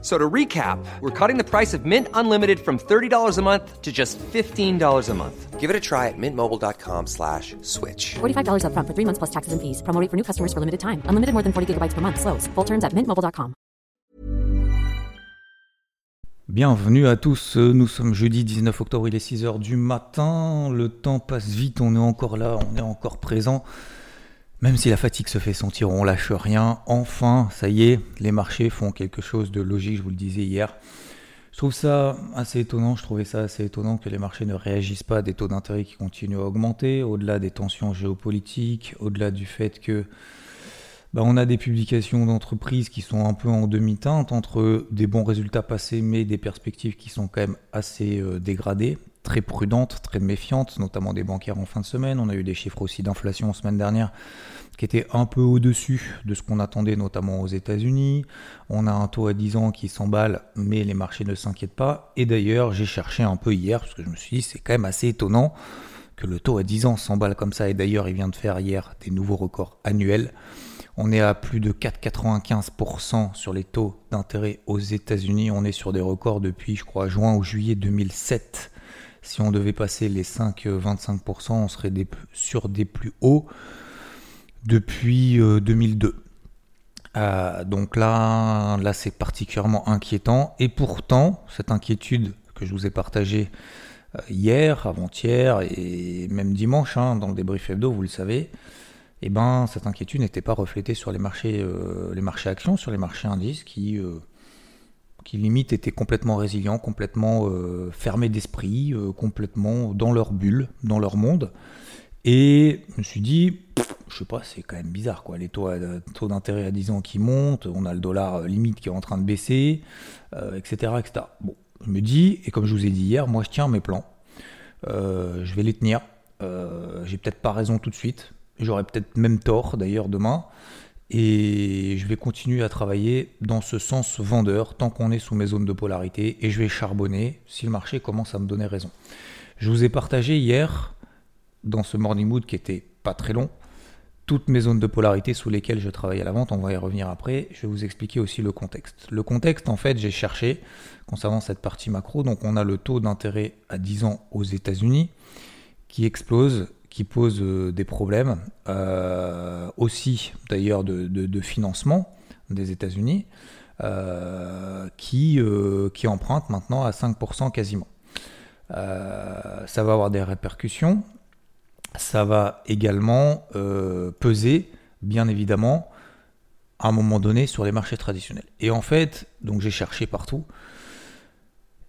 So to recap, we're cutting the price of Mint Unlimited from $30 a month to just $15 a month. Give it a try at mintmobile.com slash switch. $45 upfront for three months plus taxes and fees. Promo rate for new customers for limited time. Unlimited more than 40 gigabytes per month. Slows. Full terms at mintmobile.com. Bienvenue à tous, nous sommes jeudi 19 octobre, il est 6h du matin, le temps passe vite, on est encore là, on est encore présent. Même si la fatigue se fait sentir, on lâche rien. Enfin, ça y est, les marchés font quelque chose de logique, je vous le disais hier. Je trouve ça assez étonnant, je trouvais ça assez étonnant que les marchés ne réagissent pas à des taux d'intérêt qui continuent à augmenter, au-delà des tensions géopolitiques, au-delà du fait que bah, on a des publications d'entreprises qui sont un peu en demi-teinte entre des bons résultats passés mais des perspectives qui sont quand même assez euh, dégradées très prudente, très méfiante, notamment des bancaires en fin de semaine. On a eu des chiffres aussi d'inflation semaine dernière qui étaient un peu au-dessus de ce qu'on attendait, notamment aux États-Unis. On a un taux à 10 ans qui s'emballe, mais les marchés ne s'inquiètent pas. Et d'ailleurs, j'ai cherché un peu hier, parce que je me suis dit, c'est quand même assez étonnant que le taux à 10 ans s'emballe comme ça. Et d'ailleurs, il vient de faire hier des nouveaux records annuels. On est à plus de 4,95% sur les taux d'intérêt aux États-Unis. On est sur des records depuis, je crois, juin ou juillet 2007. Si on devait passer les 5-25%, on serait sur des plus hauts depuis 2002. Euh, euh, donc là, là c'est particulièrement inquiétant. Et pourtant, cette inquiétude que je vous ai partagée euh, hier, avant-hier et même dimanche, hein, dans le débrief hebdo, vous le savez, eh ben, cette inquiétude n'était pas reflétée sur les marchés, les marchés actions, sur les marchés indices qui qui limite étaient complètement résilients, complètement euh, fermés d'esprit, euh, complètement dans leur bulle, dans leur monde. Et je me suis dit, je sais pas, c'est quand même bizarre quoi. Les taux, d'intérêt à 10 ans qui montent, on a le dollar euh, limite qui est en train de baisser, etc., etc. Bon, je me dis, et comme je vous ai dit hier, moi je tiens mes plans. je vais les tenir. J'ai peut-être pas raison tout de suite. J'aurais peut-être même tort d'ailleurs demain. Et je vais continuer à travailler dans ce sens vendeur tant qu'on est sous mes zones de polarité et je vais charbonner si le marché commence à me donner raison. Je vous ai partagé hier, dans ce morning mood qui était pas très long, toutes mes zones de polarité sous lesquelles je travaille à la vente. On va y revenir après. Je vais vous expliquer aussi le contexte. Le contexte, en fait, j'ai cherché concernant cette partie macro. Donc, on a le taux d'intérêt à 10 ans aux États-Unis qui explose qui pose euh, des problèmes, euh, aussi d'ailleurs de, financement des États-Unis, euh, qui, empruntent maintenant à 5% quasiment. ça va avoir des répercussions, ça va également peser, bien évidemment, à un moment donné sur les marchés traditionnels. Et en fait, donc j'ai cherché partout,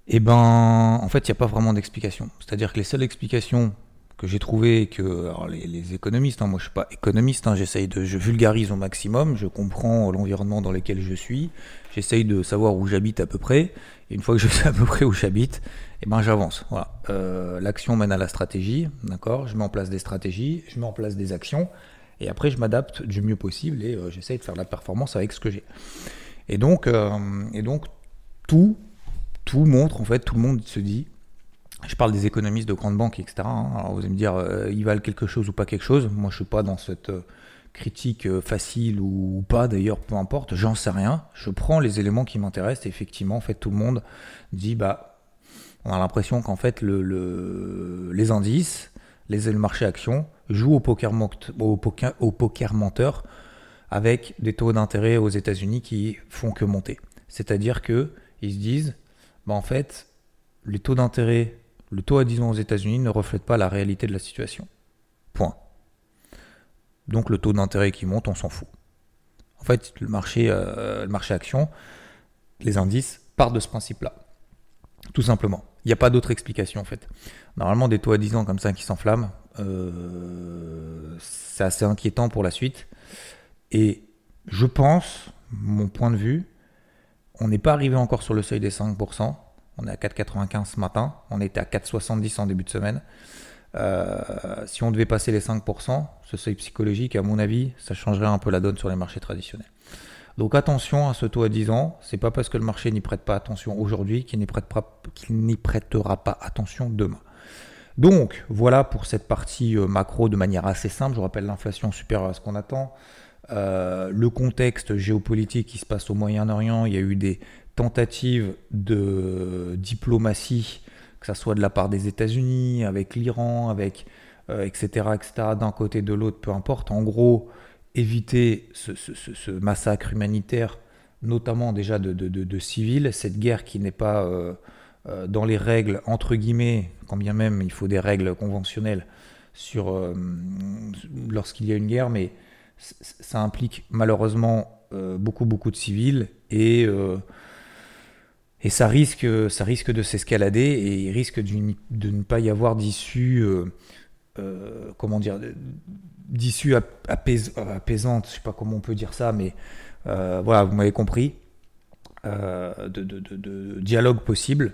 et eh ben en fait il n'y a pas vraiment d'explication. C'est-à-dire que les seules explications que j'ai trouvé que les, économistes, hein, moi je suis pas économiste, hein, j'essaye de, je vulgarise au maximum, je comprends l'environnement dans lequel je suis, j'essaye de savoir où j'habite à peu près, et une fois que je sais à peu près où j'habite, et eh ben j'avance. Voilà, euh, l'action mène à la stratégie, d'accord. Je mets en place des stratégies, je mets en place des actions, et après je m'adapte du mieux possible et euh, j'essaye de faire de la performance avec ce que j'ai. Et donc, euh, et donc tout, tout montre en fait, tout le monde se dit je parle des économistes de grandes banques, etc. Hein. Alors vous allez me dire, euh, ils valent quelque chose ou pas quelque chose. Moi, je suis pas dans cette euh, critique euh, facile ou, pas, d'ailleurs, peu importe. J'en sais rien. Je prends les éléments qui m'intéressent. Et effectivement, en fait, tout le monde dit, bah, on a l'impression qu'en fait, le, les indices, les, le marché actions jouent au poker, au au poker menteur avec des taux d'intérêt aux États-Unis qui font que monter. C'est-à-dire que ils se disent, bah, en fait, les taux d'intérêt le taux à 10 ans aux États-Unis ne reflète pas la réalité de la situation. Point. Donc le taux d'intérêt qui monte, on s'en fout. En fait, le marché, euh, le marché action, les indices partent de ce principe-là. Tout simplement. Il n'y a pas d'autre explication en fait. Normalement, des taux à 10 ans comme ça qui s'enflamment, euh, c'est assez inquiétant pour la suite. Et je pense, mon point de vue, on n'est pas arrivé encore sur le seuil des 5%. On est à 4,95 ce matin. On était à 4,70 en début de semaine. Euh, si on devait passer les 5%, ce seuil psychologique, à mon avis, ça changerait un peu la donne sur les marchés traditionnels. Donc attention à ce taux à 10 ans. C'est pas parce que le marché n'y prête pas attention aujourd'hui qu'il n'y prêtera pas attention demain. Donc voilà pour cette partie euh, macro de manière assez simple. Je rappelle l'inflation supérieure à ce qu'on attend. Euh, le contexte géopolitique qui se passe au Moyen-Orient, il y a eu des tentatives de diplomatie, que ce soit de la part des États-Unis, avec l'Iran, avec etc., euh, etc., d'un côté de l'autre, peu importe. En gros, éviter ce, massacre humanitaire, notamment déjà de, civils, cette guerre qui n'est pas dans les règles, entre guillemets, quand bien même il faut des règles conventionnelles sur lorsqu'il y a une guerre, mais ça implique malheureusement euh, beaucoup beaucoup de civils et euh, et ça risque ça risque de s'escalader et il risque de ne pas y avoir d'issue euh, comment dire d'issue apaisante je sais pas comment on peut dire ça mais voilà vous m'avez compris de, de, dialogue possible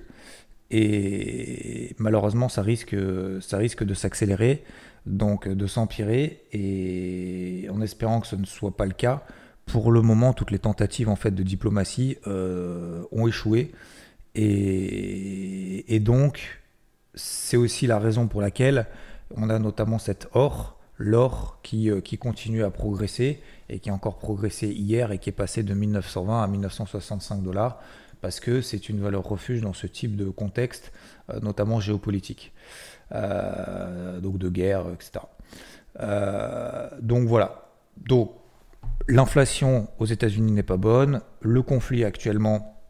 et malheureusement ça risque ça risque de s'accélérer donc de s'empirer et en espérant que ce ne soit pas le cas. Pour le moment, toutes les tentatives en fait de diplomatie euh, ont échoué et, donc c'est aussi la raison pour laquelle on a notamment cet or, l'or qui, euh, qui continue à progresser et qui a encore progressé hier et qui est passé de 1920 à 1965 dollars parce que c'est une valeur refuge dans ce type de contexte, euh, notamment géopolitique. Donc de guerre, etc. Donc voilà. Donc l'inflation aux États-Unis n'est pas bonne, le conflit actuellement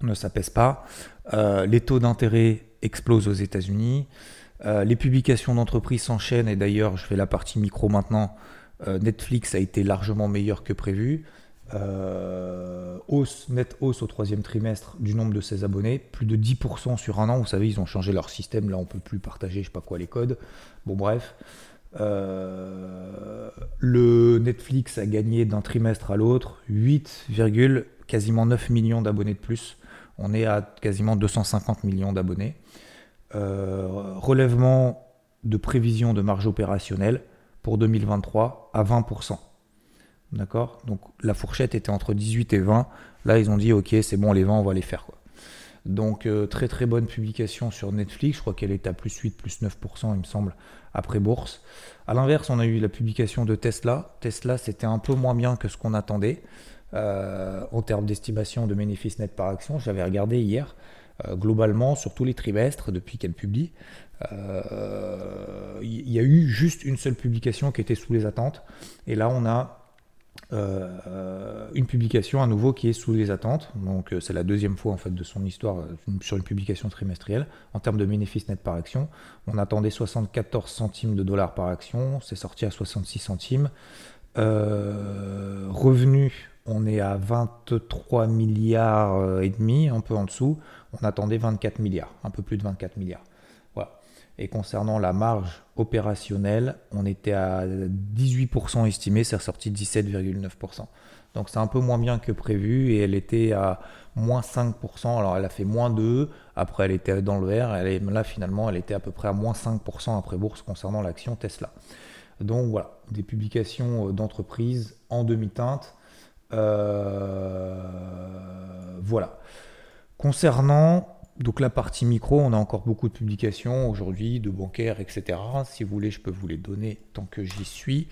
ne s'apaise pas, euh, les taux d'intérêt explosent aux États-Unis, les publications d'entreprises s'enchaînent et d'ailleurs je fais la partie micro maintenant. Netflix a été largement meilleur que prévu. Euh, hausse, nette hausse au troisième trimestre du nombre de ses abonnés, plus de 10% sur un an. Vous savez, ils ont changé leur système. Là, on peut plus partager, je sais pas quoi, les codes. Bon, bref. Euh, le Netflix a gagné d'un trimestre à l'autre 8, quasiment 9 millions d'abonnés de plus. On est à quasiment 250 millions d'abonnés. Euh, relèvement de prévision de marge opérationnelle pour 2023 à 20%. D'accord? Donc la fourchette était entre 18 et 20. Là, ils ont dit, ok, c'est bon, les 20, on va les faire. Donc euh, très très bonne publication sur Netflix. Je crois qu'elle est à plus 8, plus 9%, il me semble, après bourse. A l'inverse, on a eu la publication de Tesla. Tesla, c'était un peu moins bien que ce qu'on attendait euh, en termes d'estimation de bénéfices nets par action. J'avais regardé hier. Euh, globalement, sur tous les trimestres, depuis qu'elle publie, il y a eu juste une seule publication qui était sous les attentes. Et là, on a euh, une publication à nouveau qui est sous les attentes. Donc euh, c'est la deuxième fois en fait de son histoire euh, sur une publication trimestrielle. En termes de bénéfices net par action, on attendait 74 centimes de dollars par action, c'est sorti à 66 centimes. revenus, on est à 23 milliards et demi, un peu en dessous. On attendait 24 milliards, un peu plus de 24 milliards. Et concernant la marge opérationnelle, on était à 18% estimé, c'est ressorti 17,9%. Donc c'est un peu moins bien que prévu et elle était à moins 5%. Alors elle a fait moins 2, après elle était dans le vert, elle là finalement elle était à peu près à moins 5% après bourse concernant l'action Tesla. Donc voilà, des publications euh, d'entreprises en demi-teinte. Euh, voilà. Concernant donc la partie micro, on a encore beaucoup de publications aujourd'hui, de bancaires, etc. Si vous voulez, je peux vous les donner tant que j'y suis.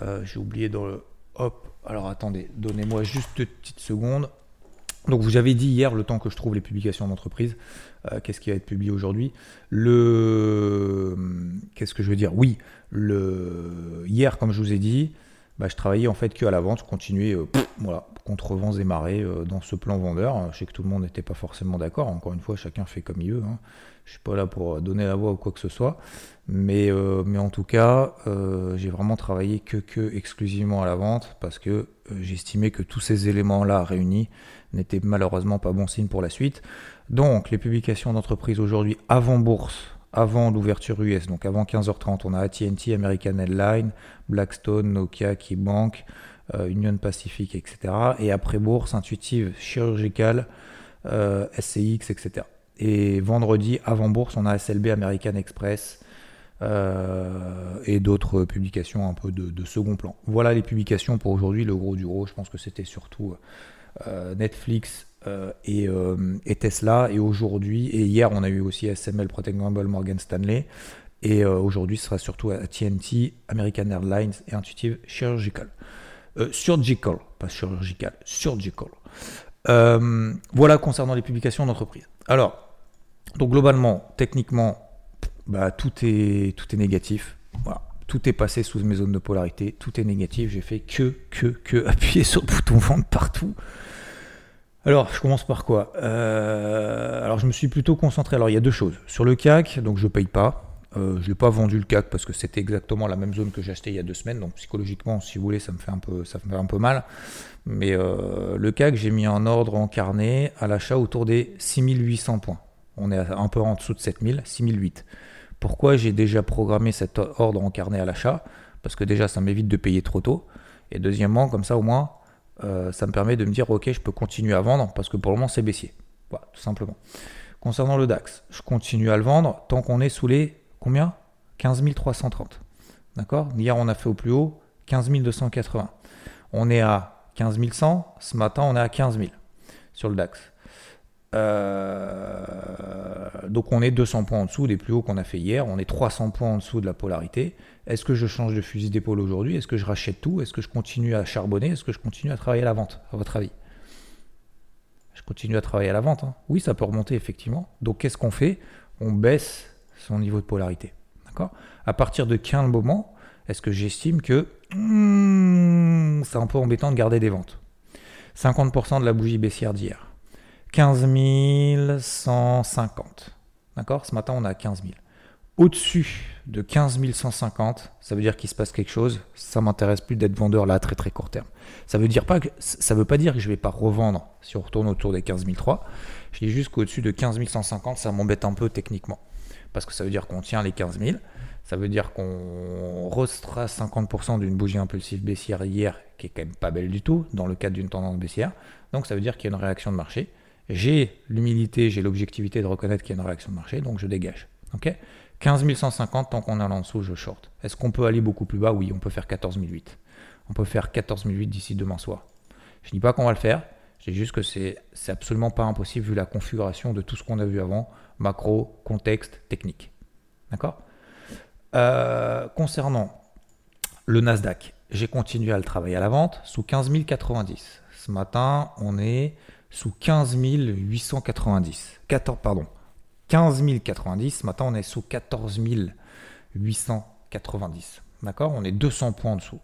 Euh, j'ai oublié dans le... Hop, alors attendez, donnez-moi juste une petite seconde. Donc vous avez dit hier, le temps que je trouve les publications d'entreprise, euh, qu'est-ce qui va être publié aujourd'hui? Le... Qu'est-ce que je veux dire? Oui, le... hier, comme je vous ai dit, bah, je travaillais en fait que à la vente, je continuais euh, contre vents et marées euh, dans ce plan vendeur. Je sais que tout le monde n'était pas forcément d'accord. Encore une fois, chacun fait comme il veut. Hein. Je suis pas là pour donner la voix ou quoi que ce soit. Mais, euh, mais en tout cas, j'ai vraiment travaillé que, que exclusivement à la vente parce que j'estimais que tous ces éléments-là réunis n'étaient malheureusement pas bon signe pour la suite. Donc, les publications d'entreprise aujourd'hui avant bourse avant l'ouverture US, donc avant 15h30, on a AT&T, American Airlines, Blackstone, Nokia, KeyBank, euh, Union Pacific, etc. Et après bourse, Intuitive, Chirurgical, euh, SCX, etc. Et vendredi, avant bourse, on a SLB, American Express, euh, et d'autres publications un peu de, second plan. Voilà les publications pour aujourd'hui. Le gros du gros, je pense que c'était surtout euh, Netflix et, Tesla. Et aujourd'hui, et hier, on a eu aussi SML, Protect Gamble, Morgan Stanley. Et aujourd'hui, ce sera surtout à TNT, American Airlines et Intuitive Surgical. surgical, pas chirurgical, surgical. voilà concernant les publications d'entreprise. Alors, donc globalement, techniquement, bah, tout, est, tout est négatif. Tout est passé sous mes zones de polarité, tout est négatif. J'ai fait que, que, que appuyer sur le bouton vente partout. Alors, je commence par quoi? Euh, Alors, je me suis plutôt concentré. Alors, il y a deux choses. Sur le CAC, donc je ne paye pas. Euh, je n'ai pas vendu le CAC parce que c'était exactement la même zone que j'ai acheté il y a deux semaines. Donc, psychologiquement, si vous voulez, ça me fait un peu, mal. Mais euh, le CAC, j'ai mis un ordre en carnet à l'achat autour des 6800 points. On est un peu en dessous de 7000, 6008. Pourquoi j'ai déjà programmé cet ordre en carnet à l'achat? Parce que déjà, ça m'évite de payer trop tôt. Et deuxièmement, comme ça, au moins, euh, ça me permet de me dire, ok, je peux continuer à vendre parce que pour le moment, c'est baissier. Voilà, tout simplement. Concernant le DAX, je continue à le vendre tant qu'on est sous les combien? 15 330. D'accord? Hier, on a fait au plus haut 15 280. On est à 15 100. Ce matin, on est à 15 000 sur le DAX. Euh, donc on est 200 points en dessous des plus hauts qu'on a fait hier, on est 300 points en dessous de la polarité. Est-ce que je change de fusil d'épaule aujourd'hui? Est-ce que je rachète tout? Est-ce que je continue à charbonner? Est-ce que je continue à travailler à la vente, à votre avis? Je continue à travailler à la vente. Hein. Oui, ça peut remonter effectivement. Donc qu'est-ce qu'on fait? On baisse son niveau de polarité. D'accord? À partir de quel moment est-ce que j'estime que hmm, c'est un peu embêtant de garder des ventes? 50% de la bougie baissière d'hier. 15 150. D'accord? Ce matin, on a 15 000. Au-dessus de 15 150, ça veut dire qu'il se passe quelque chose. Ça m'intéresse plus d'être vendeur là à très très court terme. Ça veut dire pas que veut pas dire que je vais pas revendre si on retourne autour des 15 003. Je dis juste qu'au-dessus de 15 150, ça m'embête un peu techniquement. Parce que ça veut dire qu'on tient les 15 000. Ça veut dire qu'on restera 50% d'une bougie impulsive baissière hier, qui est quand même pas belle du tout, dans le cadre d'une tendance baissière. Donc ça veut dire qu'il y a une réaction de marché j'ai l'humilité, j'ai l'objectivité de reconnaître qu'il y a une réaction de marché, donc je dégage. Ok? 15 150, tant qu'on est en dessous, je short. Est-ce qu'on peut aller beaucoup plus bas? Oui, on peut faire 14 008. On peut faire 14 008 d'ici demain soir. Je ne dis pas qu'on va le faire, je dis juste que c'est absolument pas impossible vu la configuration de tout ce qu'on a vu avant, macro, contexte, technique. D'accord? Euh, Concernant le Nasdaq, j'ai continué à le travailler à la vente sous 15 090. Ce matin, on est sous 15 890. 14, pardon. 15 090. Maintenant, on est sous 14 890. D'accord? On est 200 points en dessous.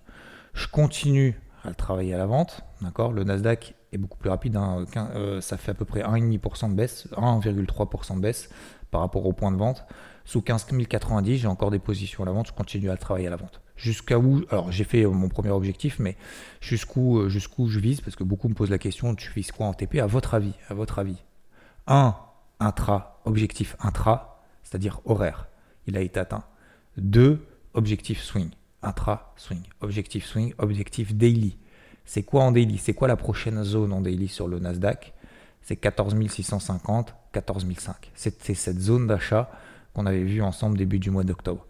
Je continue à le travailler à la vente. D'accord? Le Nasdaq est beaucoup plus rapide. Hein. Euh, ça fait à peu près 1,5% de baisse, 1,3% de baisse par rapport au point de vente. Sous 15 090, j'ai encore des positions à la vente. Je continue à travailler à la vente jusqu'à où Alors j'ai fait euh, mon premier objectif, mais jusqu'où euh, jusqu'où je vise? Parce que beaucoup me posent la question tu vises quoi en TP À votre avis, à votre avis? 1. Intra, objectif intra, c'est-à-dire horaire. Il a été atteint. 2. Objectif swing. Intra, swing. Objectif swing, objectif daily. C'est quoi en daily? C'est quoi la prochaine zone en daily sur le Nasdaq? C'est 14 650, 14 500. C'est cette zone d'achat qu'on avait vu ensemble début du mois d'octobre.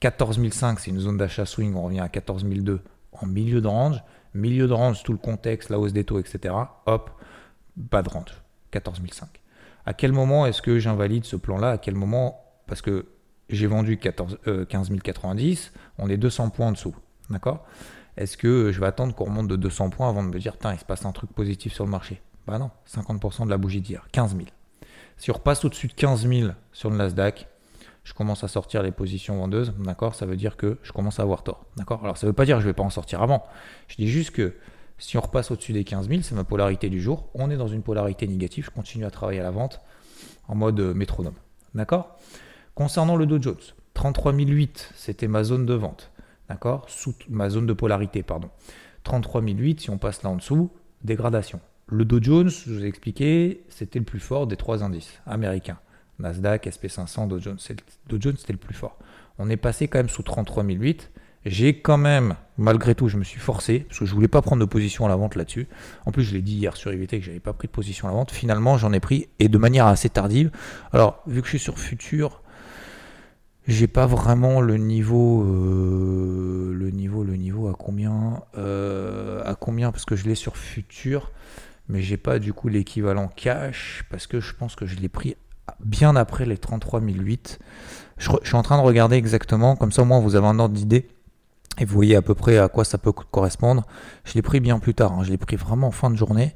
14005, c'est une zone d'achat swing, on revient à 14002 en milieu de range. Milieu de range, tout le contexte, la hausse des taux, etc. Hop, pas de range, 14005. À quel moment est-ce que j'invalide ce plan-là À quel moment Parce que j'ai vendu 14, 15090, euh, on est 200 points en dessous. D'accord? Est-ce que je vais attendre qu'on remonte de 200 points avant de me dire, tiens, il se passe un truc positif sur le marché? Bah non, 50% de la bougie d'hier, 15 000. Si on repasse au-dessus de 15 000 sur le Nasdaq, je commence à sortir les positions vendeuses, d'accord? Ça veut dire que je commence à avoir tort, d'accord? Alors ça ne veut pas dire que je ne vais pas en sortir avant. Je dis juste que si on repasse au-dessus des 15 000, c'est ma polarité du jour. On est dans une polarité négative, je continue à travailler à la vente en mode euh, métronome, d'accord? Concernant le Dow Jones, 33 008, c'était ma zone de vente, d'accord? Ma zone de polarité, pardon. 33 008, si on passe là en dessous, dégradation. Le Dow Jones, je vous ai expliqué, c'était le plus fort des trois indices américains. Nasdaq, SP500, Dow Jones. Dow Jones, c'était le plus fort. On est passé quand même sous 33 008. J'ai quand même, malgré tout, je me suis forcé, parce que je voulais pas prendre de position à la vente là-dessus. En plus, je l'ai dit hier sur IVT que j'avais pas pris de position à la vente. Finalement, j'en ai pris, et de manière assez tardive. Alors, vu que je suis sur futur, J'ai pas vraiment le niveau, euh, le niveau, le niveau à combien, euh, à combien parce que je l'ai sur futur, mais j'ai pas du coup l'équivalent cash parce que je pense que je l'ai pris bien après les 33 008. Je, je suis en train de regarder exactement, comme ça au moins vous avez un ordre d'idée. Et vous voyez à peu près à quoi ça peut correspondre. Je l'ai pris bien plus tard. hein. Je l'ai pris vraiment en fin de journée.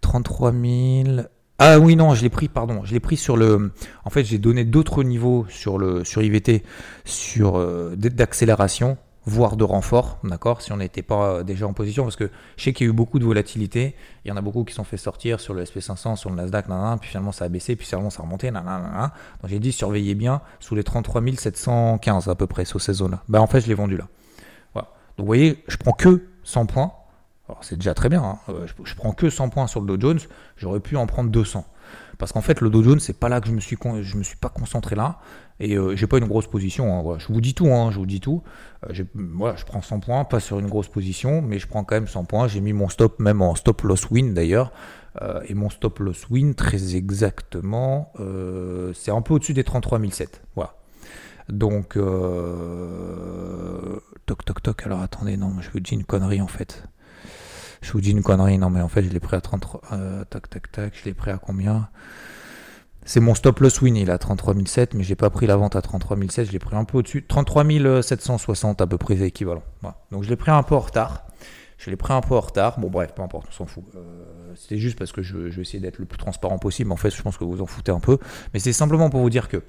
33 000. Ah oui, non, je l'ai pris, pardon. Je l'ai pris sur le. En fait, j'ai donné d'autres niveaux sur, le, sur IVT, sur euh, d'accélération, voire de renfort, d'accord Si on n'était pas euh, déjà en position, parce que je sais qu'il y a eu beaucoup de volatilité. Il y en a beaucoup qui sont fait sortir sur le SP500, sur le Nasdaq, nanana, puis finalement ça a baissé, puis finalement ça a remonté, nanana. Donc j'ai dit surveillez bien sous les 33 715 à peu près sur ces zones-là. Bah en fait, je l'ai vendu là. Vous voyez, je prends que 100 points. Alors c'est déjà très bien. hein. Euh, Je, prends que 100 points sur le Dow Jones. J'aurais pu en prendre 200. Parce qu'en fait, le Dow Jones, c'est pas là que je me suis, je me suis pas concentré là. Et euh, j'ai pas une grosse position. hein. Voilà. Je vous dis tout. Hein. Je vous dis tout. Euh, je prends 100 points, pas sur une grosse position, mais je prends quand même 100 points. J'ai mis mon stop même en stop loss win d'ailleurs. Et mon stop loss win, très exactement, c'est un peu au-dessus des 33 007. Voilà. Donc, euh... toc toc toc. Alors attendez, non, je vous dis une connerie en fait. Je vous dis une connerie, non, mais en fait, je l'ai pris à 33. Euh, tac tac tac, je l'ai pris à combien? C'est mon stop loss win, il est à 33 007, mais j'ai pas pris la vente à 33 007, je l'ai pris un peu au-dessus. 33 760 à peu près équivalent. Voilà. Donc je l'ai pris un peu en retard. Je l'ai pris un peu en retard. Bon, bref, peu importe, on s'en fout. Euh, C'était juste parce que je, je vais essayer d'être le plus transparent possible. En fait, je pense que vous en foutez un peu. Mais c'est simplement pour vous dire que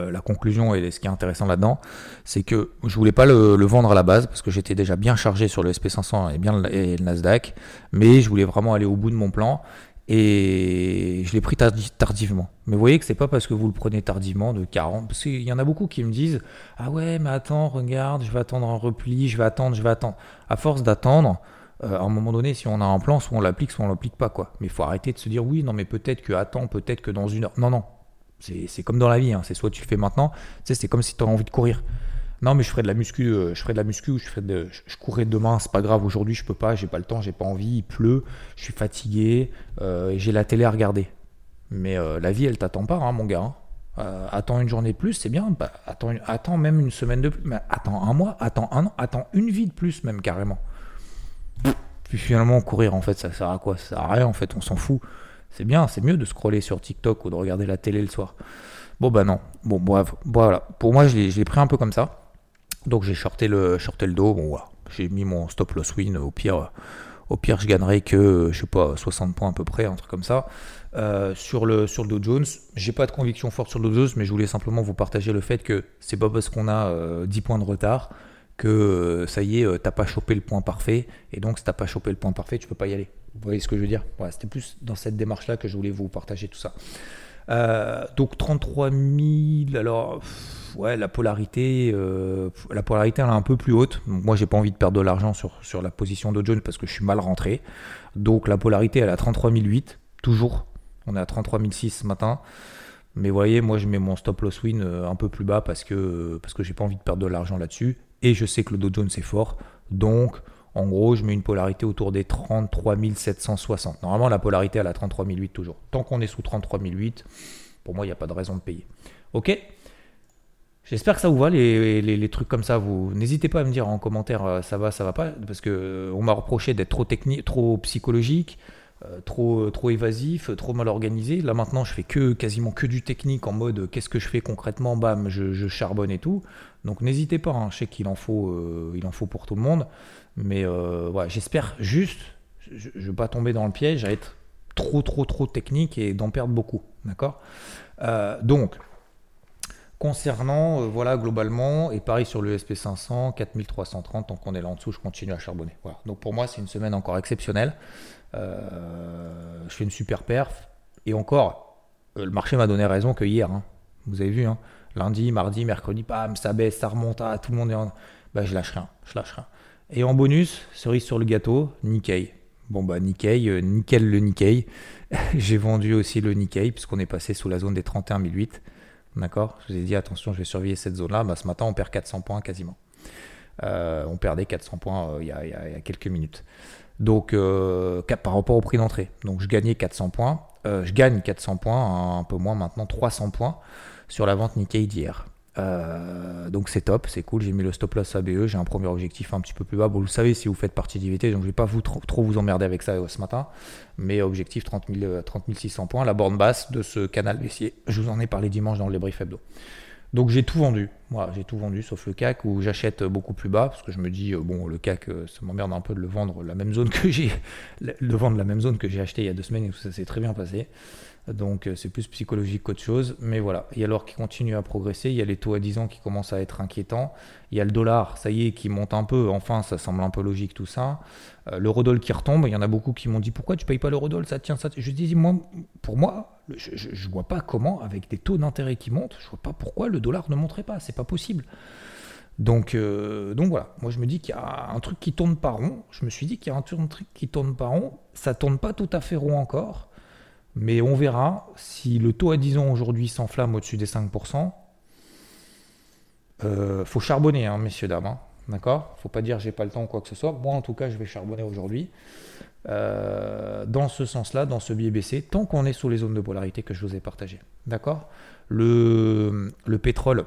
euh, la conclusion et ce qui est intéressant là-dedans, c'est que je voulais pas le, vendre à la base parce que j'étais déjà bien chargé sur le SP500 et bien le, Nasdaq, mais je voulais vraiment aller au bout de mon plan et je l'ai pris tardi- tardivement. Mais vous voyez que c'est pas parce que vous le prenez tardivement de 40, parce qu'il y en a beaucoup qui me disent ah ouais mais attends regarde je vais attendre un repli, je vais attendre, je vais attendre. À force d'attendre, euh, à un moment donné, si on a un plan, soit on l'applique, soit on l'applique pas quoi. Mais il faut arrêter de se dire oui non mais peut-être que attends, peut-être que dans une heure. Non non, c'est comme dans la vie, hein. c'est soit tu fais maintenant, c'est comme si tu envie de courir. Non, mais je ferai de la muscu, euh, je ferai de la muscu, je ferai courrai demain, c'est pas grave. Aujourd'hui, je peux pas, j'ai pas le temps, j'ai pas envie, il pleut, je suis fatigué, euh, j'ai la télé à regarder. Mais euh, la vie, elle t'attend pas, hein, mon gars. hein. Euh, attends une journée de plus, c'est bien. Bah, attends, attends même une semaine de plus, mais attends un mois, attends un an, attends une vie de plus même carrément. Puis finalement, courir, en fait, ça sert à quoi? Ça sert à rien, en fait, on s'en fout. C'est bien, c'est mieux de scroller sur TikTok ou de regarder la télé le soir. Bon, bah non. Bon, bref, voilà. Pour moi, je l'ai pris un peu comme ça. Donc j'ai shorté le, shorté le dos. Bon, voilà. J'ai mis mon stop loss win. Au pire, au pire, je gagnerai que, je sais pas, 60 points à peu près, un truc comme ça. Euh, sur, le, sur Dow Jones, j'ai pas de conviction forte sur le Dow Jones, mais je voulais simplement vous partager le fait que c'est pas parce qu'on a euh, 10 points de retard que euh, ça y est, euh, t'as pas chopé le point parfait, et donc si t'as pas chopé le point parfait, tu peux pas y aller. Vous voyez ce que je veux dire? Voilà, C'était plus dans cette démarche-là que je voulais vous partager tout ça. Euh, donc 33 000, alors ouais, la polarité, la polarité elle est un peu plus haute. Moi j'ai pas envie de perdre de l'argent sur, sur la position de John parce que je suis mal rentré. Donc la polarité elle est à 33 008, toujours. On est à 33 006 ce matin. Mais vous voyez, moi je mets mon stop loss win un peu plus bas parce que, parce que j'ai pas envie de perdre de l'argent là-dessus. Et je sais que le Dow Jones est fort. Donc en gros, je mets une polarité autour des 33 760. Normalement, la polarité, elle a 33 008 toujours. Tant qu'on est sous 33 008, pour moi, il n'y a pas de raison de payer. Ok? J'espère que ça vous va, les, trucs comme ça. Vous N'hésitez pas à me dire en commentaire, euh, ça va, ça va pas, parce que euh, on m'a reproché d'être trop technique, trop psychologique, euh, trop, trop évasif, trop mal organisé. Là maintenant, je fais que quasiment que du technique en mode qu'est-ce que je fais concrètement, bam, je charbonne et tout. Donc n'hésitez pas, hein, je sais qu'il en faut, euh, en faut pour tout le monde, mais euh, j'espère juste, je ne veux pas tomber dans le piège à être trop, trop, trop technique et d'en perdre beaucoup, d'accord? Euh, Donc Concernant, voilà, globalement, et pareil sur le SP500, 4330, tant qu'on est là en dessous, je continue à charbonner. Donc pour moi, c'est une semaine encore exceptionnelle. Je fais une super perf. Et encore, le marché m'a donné raison que hier. hein. Vous avez vu, hein. Lundi, mardi, mercredi, bam, ça baisse, ça remonte, ah, tout le monde est en. Bah, je lâche rien, je lâche rien. Et en bonus, cerise sur le gâteau, Nikkei. Bon bah Nikkei, euh, nickel le Nikkei. J'ai vendu aussi le Nikkei puisqu'on est passé sous la zone des 31 008. D'accord? Je vous ai dit attention, je vais surveiller cette zone-là. Bah, ce matin, on perd 400 points quasiment. Euh, on perdait 400 points euh, il y, y a- quelques minutes. Donc par rapport au prix d'entrée. Donc je gagnais 400 points. Je gagne 400 points, un peu moins maintenant 300 points sur la vente Nikkei d'hier. Euh, donc c'est top, c'est cool. J'ai mis le stop loss ABE. J'ai un premier objectif un petit peu plus bas. Bon, vous le savez si vous faites partie d'IVT, donc je vais pas vous trop, vous emmerder avec ça euh, ce matin. Mais objectif 30, 000, 30 600 points, la borne basse de ce canal baissier. Je vous en ai parlé dimanche dans le débrief hebdo. Donc j'ai tout vendu. Voilà, j'ai tout vendu sauf le CAC où j'achète beaucoup plus bas parce que je me dis euh, bon le CAC ça m'emmerde un peu de le vendre la même zone que j'ai le vendre la même zone que j'ai acheté il y a deux semaines et ça s'est très bien passé. Donc euh, c'est plus psychologique qu'autre chose. Mais voilà, il y a l'or qui continue à progresser, il y a les taux à 10 ans qui commencent à être inquiétants, il y a le dollar, ça y est, qui monte un peu, enfin ça semble un peu logique tout ça. Euh, l'eurodoll qui retombe, il y en a beaucoup qui m'ont dit pourquoi tu payes pas l'eurodoll, ça tient, ça Je dis moi, pour moi, je, ne vois pas comment, avec des taux d'intérêt qui montent, je vois pas pourquoi le dollar ne monterait pas, c'est pas possible. Donc, euh, donc voilà, moi je me dis qu'il y a un truc qui tourne pas rond. Je me suis dit qu'il y a un truc qui tourne pas rond. Ça tourne pas tout à fait rond encore. Mais on verra si le taux à 10 ans aujourd'hui s'enflamme au-dessus des 5%. Euh, faut charbonner, hein, messieurs, dames. Hein. D'accord? Faut pas dire j'ai pas le temps ou quoi que ce soit. Moi, en tout cas, je vais charbonner aujourd'hui. Euh, dans ce sens-là, dans ce biais baissé, tant qu'on est sous les zones de polarité que je vous ai partagées. D'accord? Le, le pétrole,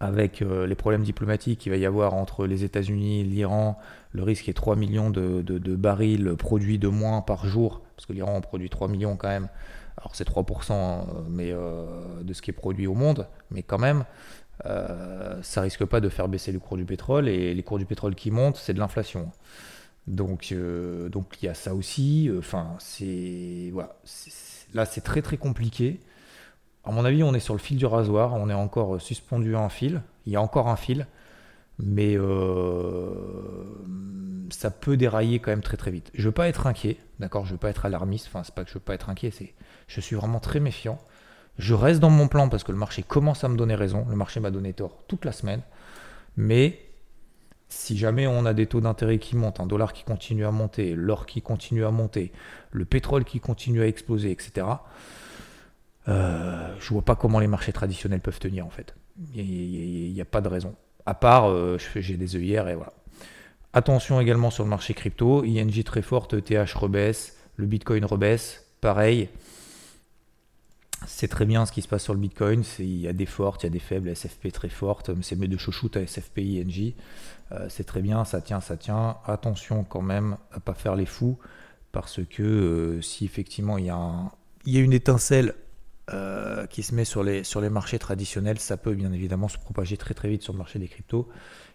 avec euh, les problèmes diplomatiques qu'il va y avoir entre les États-Unis et l'Iran, le risque est 3 millions de, barils produits de moins par jour, parce que l'Iran en produit 3 millions quand même. Alors c'est 3% hein, mais, euh, de ce qui est produit au monde, mais quand même, euh, ça risque pas de faire baisser le cours du pétrole, et les cours du pétrole qui montent, c'est de l'inflation. Donc, donc il y a ça aussi. Enfin, c'est voilà, là c'est très très compliqué. À mon avis, on est sur le fil du rasoir, on est encore suspendu à un fil, il y a encore un fil, mais euh, ça peut dérailler quand même très très vite. Je veux pas être inquiet, d'accord? Je veux pas être alarmiste, enfin c'est pas que je veux pas être inquiet, c'est je suis vraiment très méfiant. Je reste dans mon plan parce que le marché commence à me donner raison, le marché m'a donné tort toute la semaine, mais si jamais on a des taux d'intérêt qui montent, un dollar qui continue à monter, l'or qui continue à monter, le pétrole qui continue à exploser, etc., euh, je vois pas comment les marchés traditionnels peuvent tenir en fait. Il n'y a, pas de raison. À part, euh, j'ai des œillères et voilà. Attention également sur le marché crypto. ING très forte, ETH rebaisse, le Bitcoin rebaisse. Pareil, c'est très bien ce qui se passe sur le Bitcoin. Il y a des fortes, il y a des faibles, SFP très fortes. C'est mes deux à SFP, ING. Euh, c'est très bien, ça tient, ça tient. Attention quand même à pas faire les fous parce que si effectivement il y, a une étincelle euh, qui se met sur les, sur les marchés traditionnels, ça peut bien évidemment se propager très très vite sur le marché des cryptos,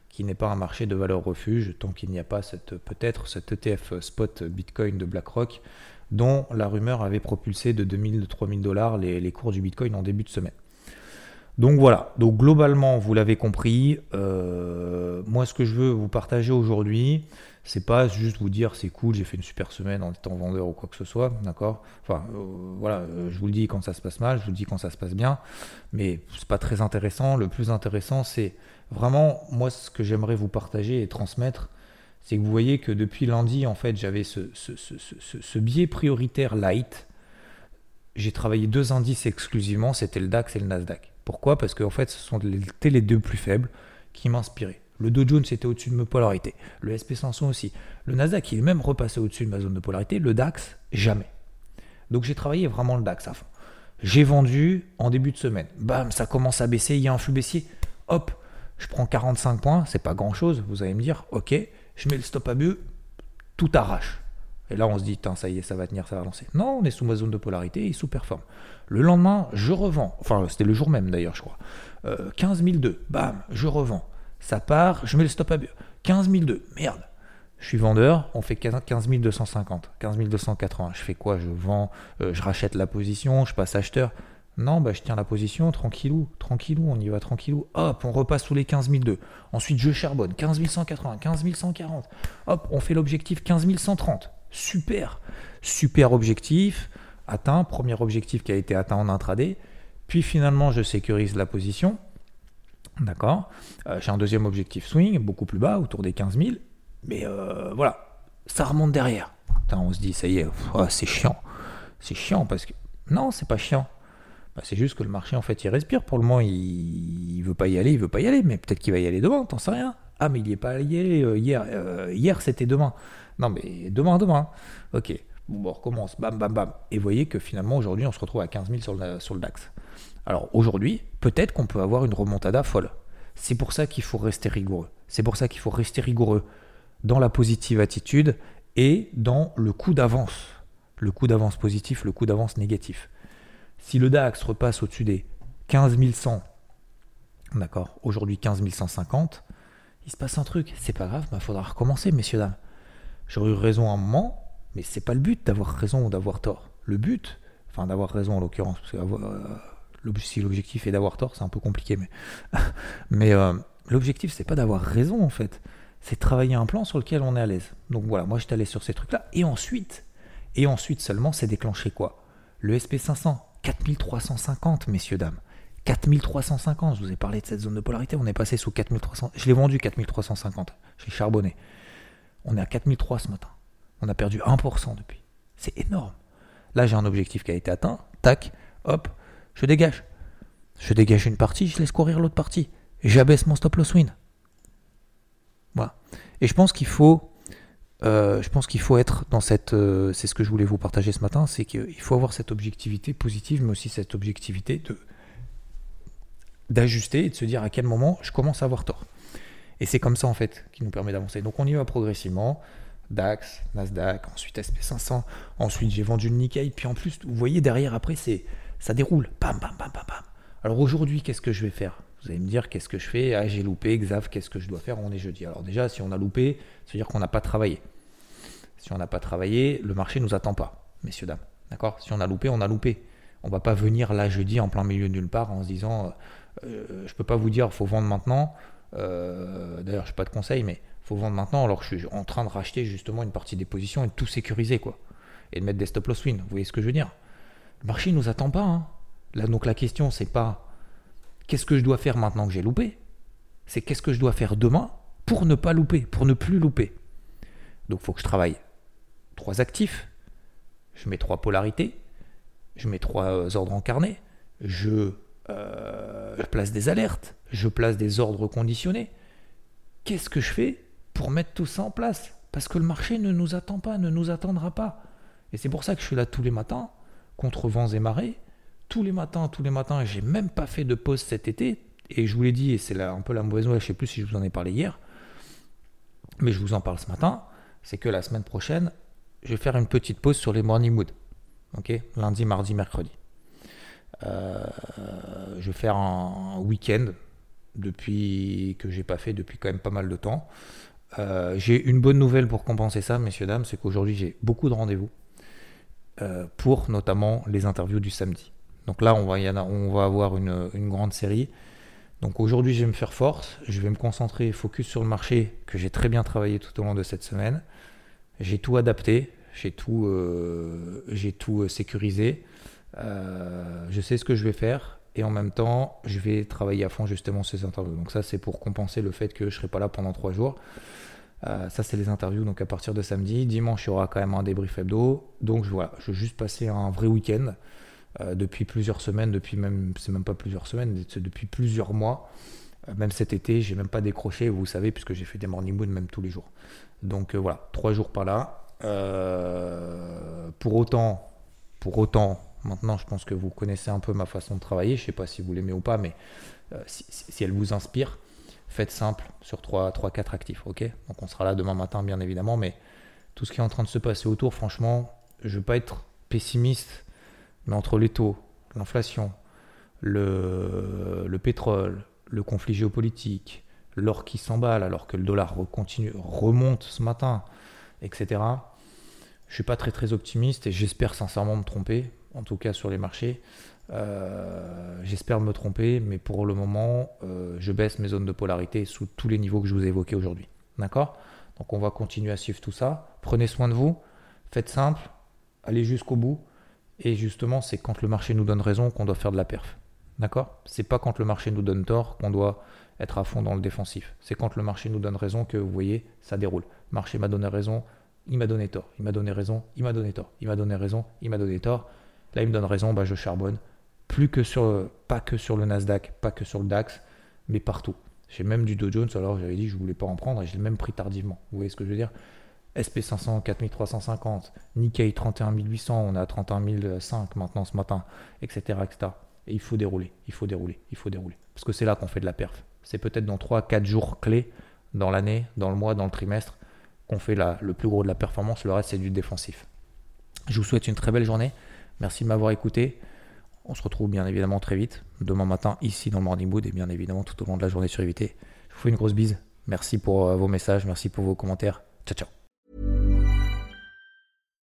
qui n'est pas un marché de valeur refuge, tant qu'il n'y a pas peut-être cet ETF spot Bitcoin de BlackRock, dont la rumeur avait propulsé de 2000 de 3000 dollars les, les cours du Bitcoin en début de semaine. Donc voilà, donc globalement, vous l'avez compris, euh, moi ce que je veux vous partager aujourd'hui, c'est pas juste vous dire c'est cool, j'ai fait une super semaine en étant vendeur ou quoi que ce soit, d'accord? Enfin, euh, voilà, euh, je vous le dis quand ça se passe mal, je vous le dis quand ça se passe bien, mais c'est pas très intéressant. Le plus intéressant, c'est vraiment, moi, ce que j'aimerais vous partager et transmettre, c'est que vous voyez que depuis lundi, en fait, j'avais ce, ce, biais prioritaire light. J'ai travaillé deux indices exclusivement, c'était le DAX et le Nasdaq. Pourquoi? Parce qu'en fait, ce sont les deux plus faibles qui m'inspiraient. Le Dow Jones était au-dessus de ma polarité. Le SP500 aussi. Le Nasdaq, il est même repassé au-dessus de ma zone de polarité. Le DAX, jamais. Donc j'ai travaillé vraiment le DAX à fond. J'ai vendu en début de semaine. Bam, ça commence à baisser. Il y a un flux baissier. Hop, je prends 45 points. C'est pas grand-chose. Vous allez me dire, ok, je mets le stop à but. Tout arrache. Et là, on se dit, ça y est, ça va tenir, ça va avancer. Non, on est sous ma zone de polarité, il sous-performe. Le lendemain, je revends. Enfin, c'était le jour même d'ailleurs, je crois. Euh, 15 002, bam, je revends ça part, je mets le stop à 15 002, merde. Je suis vendeur, on fait 15 250, 15 280. Je fais quoi? Je vends, euh, je rachète la position, je passe acheteur. Non, bah, je tiens la position, tranquillou, tranquillou, on y va tranquillou. Hop, on repasse sous les 15 002. Ensuite, je charbonne, 15 180, 15 140. Hop, on fait l'objectif 15 130. Super, super objectif atteint, premier objectif qui a été atteint en intraday. Puis finalement, je sécurise la position. D'accord euh, J'ai un deuxième objectif swing, beaucoup plus bas, autour des 15 000. Mais euh, voilà, ça remonte derrière. on se dit, ça y est, oh, c'est chiant. C'est chiant parce que. Non, c'est pas chiant. Bah, c'est juste que le marché, en fait, il respire. Pour le moment, il, il veut pas y aller, il veut pas y aller. Mais peut-être qu'il va y aller demain, t'en sais rien. Ah, mais il n'y est pas allé euh, hier. hier, c'était demain. Non, mais demain, demain. Ok. Bon, bon, on recommence, bam, bam, bam. Et voyez que finalement, aujourd'hui, on se retrouve à 15 000 sur le, sur le DAX. Alors aujourd'hui, peut-être qu'on peut avoir une remontada folle. C'est pour ça qu'il faut rester rigoureux. C'est pour ça qu'il faut rester rigoureux dans la positive attitude et dans le coup d'avance. Le coup d'avance positif, le coup d'avance négatif. Si le DAX repasse au-dessus des 15 100, d'accord, aujourd'hui 15 150, il se passe un truc. C'est pas grave, il bah, faudra recommencer, messieurs, dames. J'aurais eu raison à un moment, mais c'est pas le but d'avoir raison ou d'avoir tort. Le but, enfin d'avoir raison en l'occurrence, parce que euh, si l'objectif est d'avoir tort, c'est un peu compliqué, mais, mais euh, l'objectif c'est pas d'avoir raison en fait, c'est travailler un plan sur lequel on est à l'aise. Donc voilà, moi j'étais allé sur ces trucs-là, et ensuite, et ensuite seulement, c'est déclenché quoi? Le SP500, 4350, messieurs, dames. 4350, je vous ai parlé de cette zone de polarité, on est passé sous 4300, je l'ai vendu 4350, j'ai charbonné. On est à 4003 ce matin. On a perdu 1% depuis. C'est énorme. Là, j'ai un objectif qui a été atteint. Tac, hop, je dégage. Je dégage une partie, je laisse courir l'autre partie. J'abaisse mon stop loss win. Voilà. Et je pense qu'il faut, euh, je pense qu'il faut être dans cette, euh, c'est ce que je voulais vous partager ce matin, c'est qu'il faut avoir cette objectivité positive, mais aussi cette objectivité de d'ajuster et de se dire à quel moment je commence à avoir tort. Et c'est comme ça en fait qui nous permet d'avancer. Donc on y va progressivement. DAX, Nasdaq, ensuite SP500, ensuite j'ai vendu le Nikkei, puis en plus, vous voyez derrière après, c'est ça déroule, bam, bam, bam, bam, bam. Alors aujourd'hui, qu'est-ce que je vais faire? Vous allez me dire, qu'est-ce que je fais? Ah, j'ai loupé, Xav, qu'est-ce que je dois faire? On est jeudi. Alors déjà, si on a loupé, ça veut dire qu'on n'a pas travaillé. Si on n'a pas travaillé, le marché ne nous attend pas, messieurs, dames. D'accord? Si on a loupé, on a loupé. On va pas venir là jeudi en plein milieu de nulle part en se disant, euh, euh je peux pas vous dire, faut vendre maintenant. Euh, d'ailleurs, je n'ai pas de conseil, mais faut vendre maintenant alors que je suis en train de racheter justement une partie des positions et de tout sécuriser quoi. Et de mettre des stop loss win. Vous voyez ce que je veux dire? Le marché ne nous attend pas. Hein. Là, donc la question, c'est pas qu'est-ce que je dois faire maintenant que j'ai loupé? C'est qu'est-ce que je dois faire demain pour ne pas louper, pour ne plus louper? Donc il faut que je travaille trois actifs. Je mets trois polarités. Je mets trois euh, ordres incarnés. Je, euh, je place des alertes. Je place des ordres conditionnés. Qu'est-ce que je fais pour mettre tout ça en place? Parce que le marché ne nous attend pas, ne nous attendra pas. Et c'est pour ça que je suis là tous les matins, contre vents et marées. Tous les matins, tous les matins, j'ai même pas fait de pause cet été. Et je vous l'ai dit, et c'est un peu la mauvaise nouvelle, je sais plus si je vous en ai parlé hier, mais je vous en parle ce matin, c'est que la semaine prochaine, je vais faire une petite pause sur les morning mood. Ok? Lundi, mardi, mercredi. Euh, je vais faire un week-end depuis que j'ai pas fait depuis quand même pas mal de temps. Euh, j'ai une bonne nouvelle pour compenser ça, messieurs, dames, c'est qu'aujourd'hui j'ai beaucoup de rendez-vous euh, pour notamment les interviews du samedi. Donc là, on va, y avoir une, grande série. Donc aujourd'hui, je vais me faire force, je vais me concentrer, focus sur le marché que j'ai très bien travaillé tout au long de cette semaine. J'ai tout adapté, j'ai tout, euh, tout sécurisé. je sais ce que je vais faire et en même temps, je vais travailler à fond justement ces interviews. Donc ça, c'est pour compenser le fait que je ne serai pas là pendant trois jours. Euh, ça, c'est les interviews donc à partir de samedi. Dimanche, il y aura quand même un débrief hebdo. Donc voilà, je vais juste passer un vrai week-end euh, depuis plusieurs semaines, depuis même, c'est même pas plusieurs semaines, depuis plusieurs mois. Euh, même cet été, j'ai même pas décroché, vous savez, puisque j'ai fait des morning moon même tous les jours. Donc voilà, trois jours par là. pour autant, pour autant, Maintenant, je pense que vous connaissez un peu ma façon de travailler. Je sais pas si vous l'aimez ou pas, mais euh, si, elle vous inspire, faites simple sur 3-4 actifs. ok? Donc on sera là demain matin, bien évidemment, mais tout ce qui est en train de se passer autour, franchement, je veux pas être pessimiste, mais entre les taux, l'inflation, le, le pétrole, le conflit géopolitique, l'or qui s'emballe alors que le dollar continue, remonte ce matin, etc. Je ne suis pas très très optimiste et j'espère sincèrement me tromper en tout cas sur les marchés. Euh, j'espère me tromper, mais pour le moment, euh, je baisse mes zones de polarité sous tous les niveaux que je vous ai évoqués aujourd'hui. D'accord? Donc on va continuer à suivre tout ça. Prenez soin de vous, faites simple, allez jusqu'au bout. Et justement, c'est quand le marché nous donne raison qu'on doit faire de la perf. D'accord? C'est pas quand le marché nous donne tort qu'on doit être à fond dans le défensif. C'est quand le marché nous donne raison que vous voyez, ça déroule. Le marché m'a donné raison, il m'a donné tort. Il m'a donné raison, il m'a donné tort. Il m'a donné raison, il m'a donné tort. Là, il me donne raison, bah, je charbonne. Plus que sur, pas que sur le Nasdaq, pas que sur le DAX, mais partout. J'ai même du Dow Jones, alors j'avais dit que je voulais pas en prendre et je l'ai même pris tardivement. Vous voyez ce que je veux dire? SP500 4350, Nikkei 31800, on est à 31005 maintenant ce matin, etc., etc. Et il faut dérouler, il faut dérouler, il faut dérouler. Parce que c'est là qu'on fait de la perf. C'est peut-être dans 3-4 jours clés dans l'année, dans le mois, dans le trimestre, qu'on fait le plus gros de la performance. Le reste, c'est du défensif. Je vous souhaite une très belle journée. Merci de m'avoir écouté. On se retrouve bien évidemment très vite, demain matin, ici dans le Morning Mood, et bien évidemment tout au long de la journée sur IVT. Je vous fais une grosse bise. Merci pour euh, vos messages, merci pour vos commentaires. Ciao, ciao.